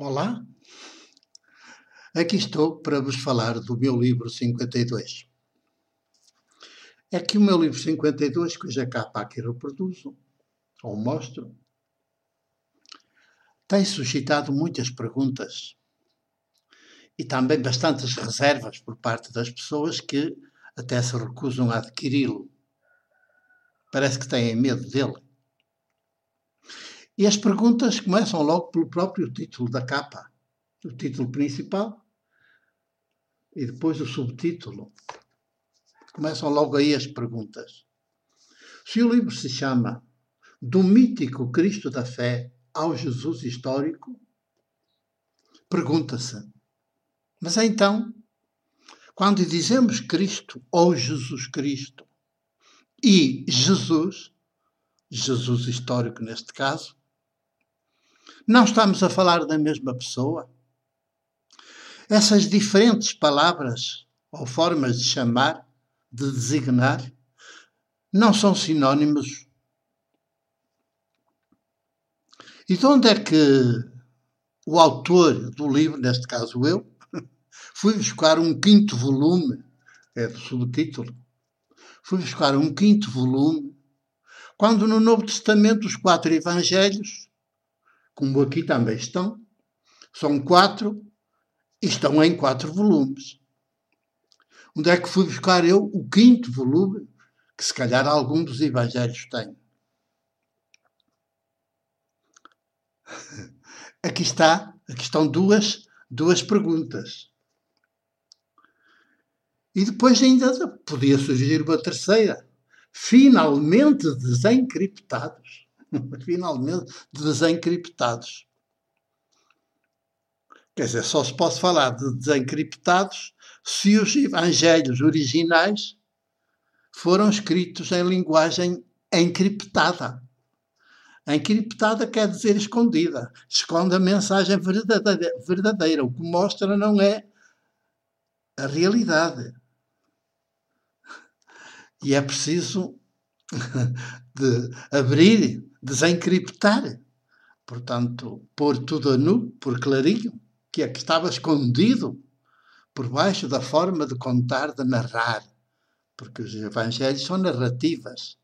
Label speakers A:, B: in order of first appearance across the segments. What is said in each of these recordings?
A: Olá, aqui estou para vos falar do meu livro 52. É que o meu livro 52, cuja capa aqui reproduzo, ou mostro, tem suscitado muitas perguntas e também bastantes reservas por parte das pessoas que até se recusam a adquiri-lo. Parece que têm medo dele. E as perguntas começam logo pelo próprio título da capa. O título principal e depois o subtítulo. Começam logo aí as perguntas. Se o livro se chama Do mítico Cristo da Fé ao Jesus histórico, pergunta-se: mas então, quando dizemos Cristo ou Jesus Cristo e Jesus, Jesus histórico neste caso, não estamos a falar da mesma pessoa? Essas diferentes palavras ou formas de chamar, de designar, não são sinónimos? E de onde é que o autor do livro, neste caso eu, fui buscar um quinto volume, é do subtítulo, fui buscar um quinto volume, quando no Novo Testamento os quatro evangelhos como aqui também estão, são quatro e estão em quatro volumes. Onde é que fui buscar eu o quinto volume, que se calhar algum dos evangelhos tem? Aqui está, aqui estão duas, duas perguntas. E depois ainda podia surgir uma terceira. Finalmente desencriptados. finalmente desencriptados. Quer dizer, só se pode falar de desencriptados se os evangelhos originais foram escritos em linguagem encriptada. Encriptada quer dizer escondida. Esconde a mensagem verdadeira, verdadeira. O que mostra não é a realidade. E é preciso de abrir desencriptar. Portanto, pôr tudo a nu, por clarinho, que é que estava escondido por baixo da forma de contar, de narrar. Porque os evangelhos são narrativas.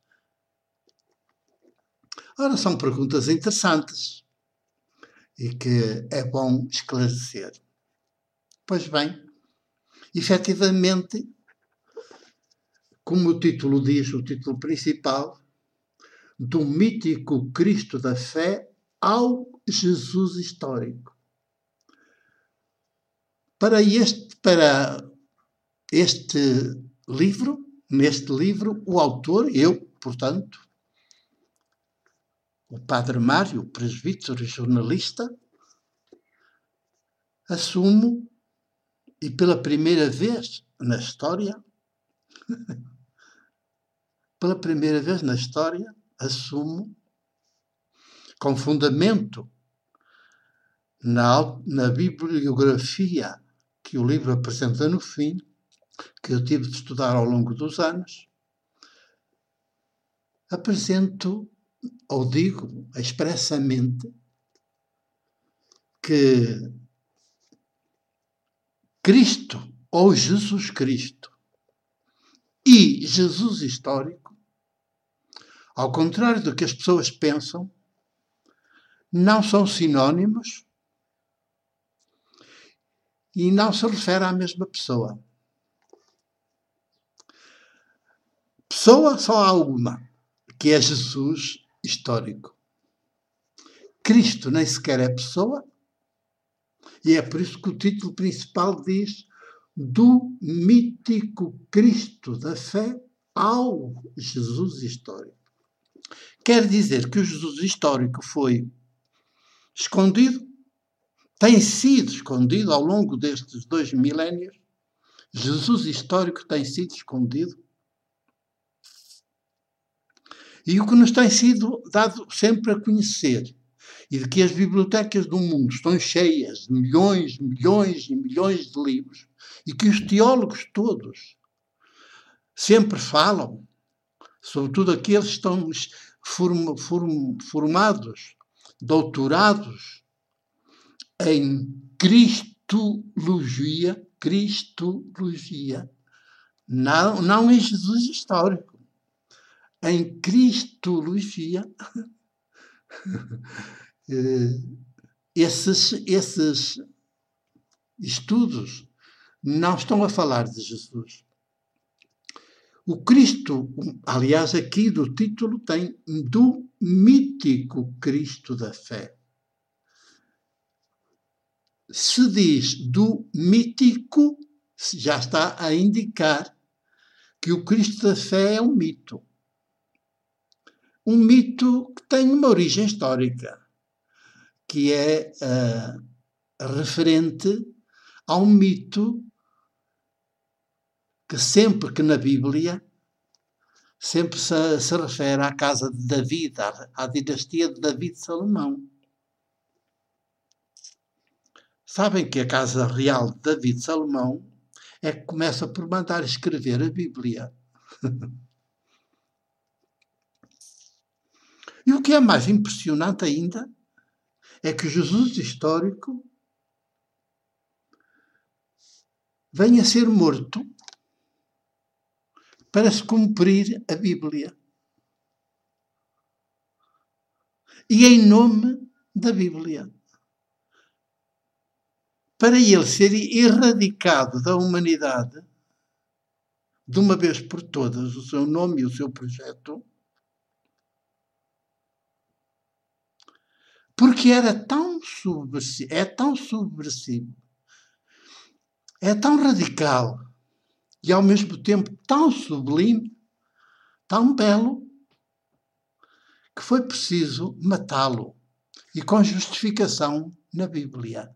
A: Ora, são perguntas interessantes e que é bom esclarecer. Pois bem, efetivamente, como o título diz, o título principal, do mítico Cristo da fé ao Jesus histórico. Para este, para este livro, neste livro, o autor, eu, portanto, o Padre Mário, presbítero e jornalista, assumo, e pela primeira vez na história, pela primeira vez na história, assumo com fundamento na, na bibliografia que o livro apresenta no fim, que eu tive de estudar ao longo dos anos, apresento ou digo expressamente que Cristo ou Jesus Cristo e Jesus histórico ao contrário do que as pessoas pensam, não são sinónimos e não se refere à mesma pessoa. Pessoa só há uma, que é Jesus histórico. Cristo nem sequer é pessoa, e é por isso que o título principal diz do mítico Cristo da fé ao Jesus histórico. Quer dizer que o Jesus histórico foi escondido, tem sido escondido ao longo destes dois milénios. Jesus histórico tem sido escondido. E o que nos tem sido dado sempre a conhecer, e de que as bibliotecas do mundo estão cheias de milhões, milhões e milhões de livros, e que os teólogos todos sempre falam, sobretudo aqueles que estão form, form, formados, doutorados em Cristologia, Cristologia, não, não em Jesus histórico, em Cristologia, eh, esses, esses estudos não estão a falar de Jesus. O Cristo, aliás, aqui do título tem do mítico Cristo da fé. Se diz do mítico, já está a indicar que o Cristo da fé é um mito. Um mito que tem uma origem histórica, que é uh, referente a um mito que sempre que na Bíblia sempre se, se refere à casa de David, à, à dinastia de David Salomão. Sabem que a casa real de David Salomão é que começa por mandar escrever a Bíblia. e o que é mais impressionante ainda é que Jesus histórico venha a ser morto para se cumprir a Bíblia. E em nome da Bíblia. Para ele ser erradicado da humanidade, de uma vez por todas, o seu nome e o seu projeto, porque era tão subversivo, é tão subversivo, é tão radical e ao mesmo tempo tão sublime, tão belo, que foi preciso matá-lo e com justificação na Bíblia.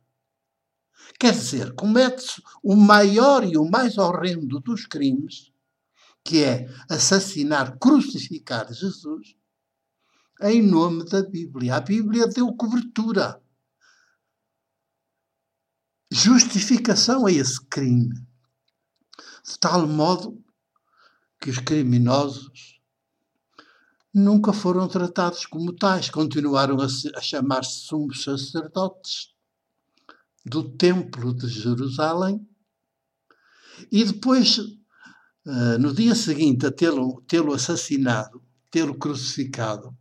A: Quer dizer, comete-se o maior e o mais horrendo dos crimes, que é assassinar, crucificar Jesus, em nome da Bíblia. A Bíblia deu cobertura, justificação a esse crime de tal modo que os criminosos nunca foram tratados como tais, continuaram a, a chamar-se sumos sacerdotes do Templo de Jerusalém e depois, uh, no dia seguinte a tê-lo tê assassinado, tê-lo crucificado,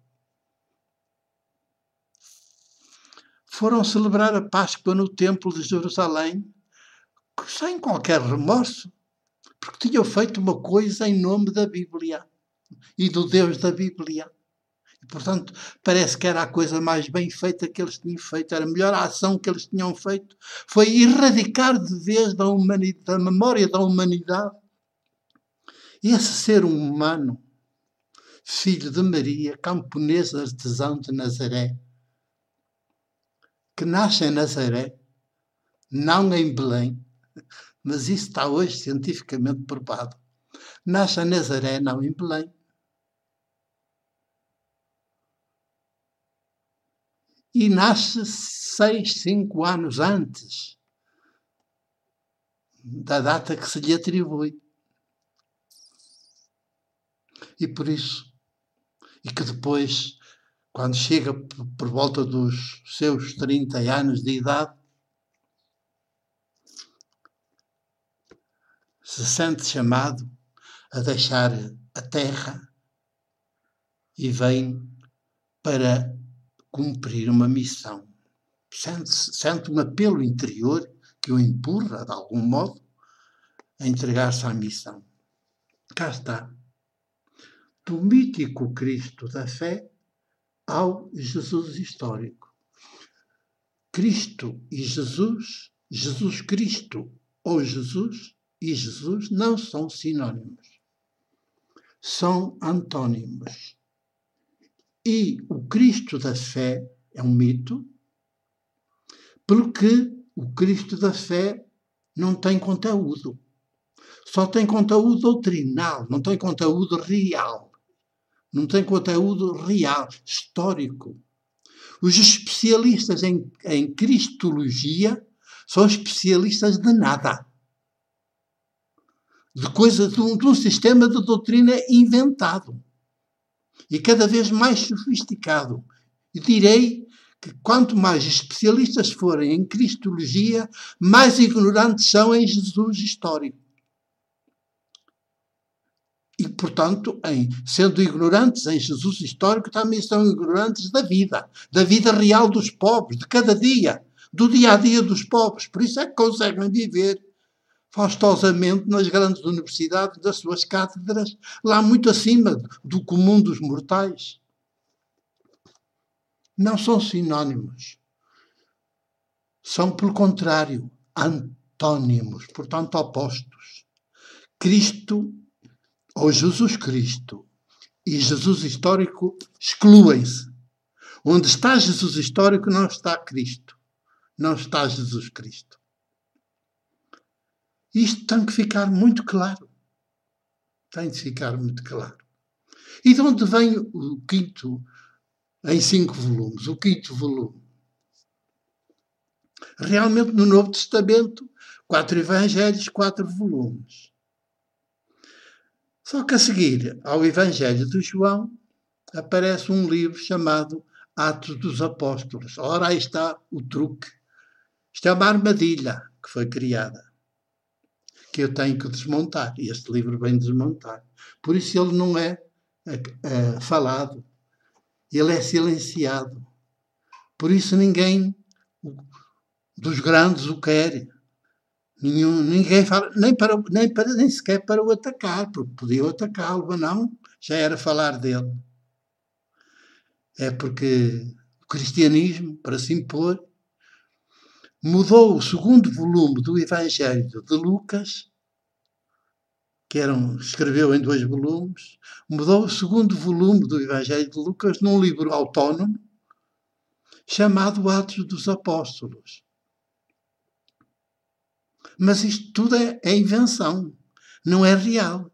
A: foram celebrar a Páscoa no Templo de Jerusalém sem qualquer remorso porque tinham feito uma coisa em nome da Bíblia e do Deus da Bíblia. E, portanto, parece que era a coisa mais bem feita que eles tinham feito, era a melhor ação que eles tinham feito. Foi erradicar de vez da, da memória da humanidade esse ser humano, filho de Maria, camponesa artesão de Nazaré, que nasce em Nazaré, não em Belém, mas isso está hoje cientificamente provado. Nasce a Nazaré, não em Belém. E nasce seis, cinco anos antes da data que se lhe atribui. E por isso, e que depois, quando chega por volta dos seus 30 anos de idade, se sente chamado a deixar a terra e vem para cumprir uma missão. Sente, sente um apelo interior que o empurra, de algum modo, a entregar-se à missão. Cá está. Do mítico Cristo da fé ao Jesus histórico. Cristo e Jesus, Jesus Cristo ou Jesus, e Jesus não são sinônimos, são antônimos. E o Cristo da fé é um mito, porque o Cristo da fé não tem conteúdo. Só tem conteúdo doutrinal, não tem conteúdo real. Não tem conteúdo real, histórico. Os especialistas em, em Cristologia são especialistas de nada de coisa de um, de um sistema de doutrina inventado e cada vez mais sofisticado. E direi que quanto mais especialistas forem em Cristologia, mais ignorantes são em Jesus histórico. E, portanto, em, sendo ignorantes em Jesus histórico, também são ignorantes da vida, da vida real dos pobres, de cada dia, do dia a dia dos pobres. Por isso é que conseguem viver faustosamente nas grandes universidades, das suas cátedras, lá muito acima do comum dos mortais. Não são sinónimos. São, pelo contrário, antônimos, portanto, opostos. Cristo ou Jesus Cristo e Jesus histórico excluem-se. Onde está Jesus histórico não está Cristo, não está Jesus Cristo. Isto tem que ficar muito claro. Tem de ficar muito claro. E de onde vem o quinto, em cinco volumes, o quinto volume? Realmente no Novo Testamento, quatro evangelhos, quatro volumes. Só que a seguir ao Evangelho de João aparece um livro chamado Atos dos Apóstolos. Ora, aí está o truque. Isto é uma armadilha que foi criada, que eu tenho que desmontar. E este livro vem desmontar. Por isso ele não é, é, é falado, ele é silenciado. Por isso ninguém dos grandes o quer. Nenhum, ninguém fala, nem, para, nem, para, nem sequer para o atacar, porque podiam atacá-lo, mas não, já era falar dele. É porque o cristianismo, para se impor, mudou o segundo volume do Evangelho de Lucas, que eram, escreveu em dois volumes, mudou o segundo volume do Evangelho de Lucas num livro autónomo chamado Atos dos Apóstolos. Mas isto tudo é, é invenção, não é real.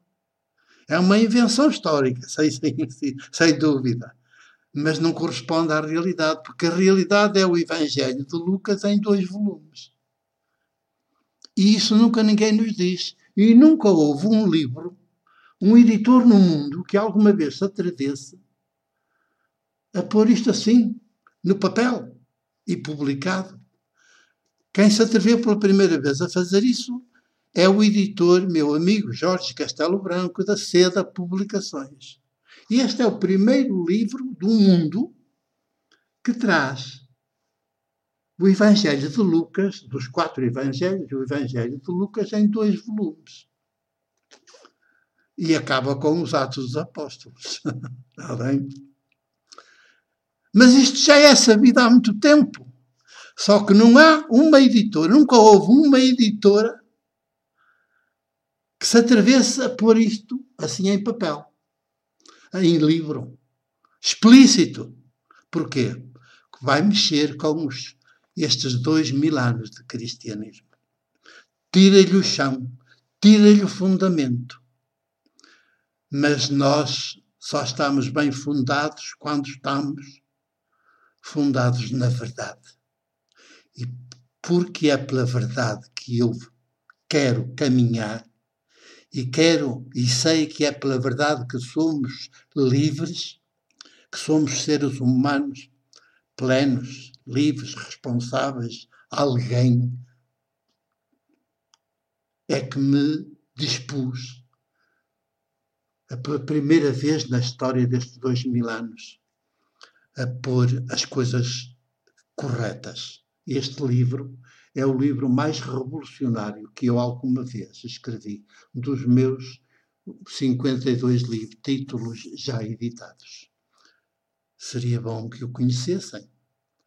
A: É uma invenção histórica, sem, sem, sem dúvida. Mas não corresponde à realidade, porque a realidade é o Evangelho de Lucas em dois volumes. E isso nunca ninguém nos diz. E nunca houve um livro, um editor no mundo que alguma vez se atrevesse a pôr isto assim, no papel e publicado. Quem se atreveu pela primeira vez a fazer isso é o editor, meu amigo Jorge Castelo Branco, da Seda Publicações. E este é o primeiro livro do mundo que traz o Evangelho de Lucas, dos quatro Evangelhos, o Evangelho de Lucas em dois volumes. E acaba com os Atos dos Apóstolos. Está bem? Mas isto já é sabido há muito tempo. Só que não há uma editora, nunca houve uma editora que se atrevesse a pôr isto assim em papel, em livro, explícito. Porquê? Que vai mexer com os, estes dois mil anos de cristianismo. Tira-lhe o chão, tira-lhe o fundamento. Mas nós só estamos bem fundados quando estamos fundados na verdade. E porque é pela verdade que eu quero caminhar e quero e sei que é pela verdade que somos livres, que somos seres humanos plenos, livres, responsáveis, alguém é que me dispus pela primeira vez na história destes dois mil anos a pôr as coisas corretas este livro é o livro mais revolucionário que eu alguma vez escrevi, dos meus 52 livros, títulos já editados. Seria bom que o conhecessem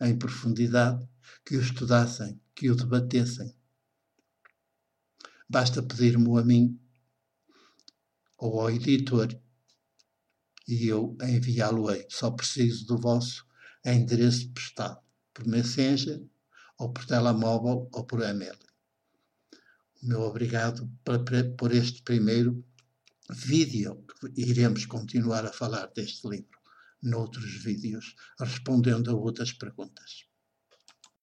A: em profundidade, que o estudassem, que o debatessem. Basta pedir-me a mim ou ao editor e eu enviá-lo-ei. Só preciso do vosso endereço postado por Messenger ou por telemóvel ou por e-mail. O meu obrigado por este primeiro vídeo. Iremos continuar a falar deste livro noutros vídeos, respondendo a outras perguntas.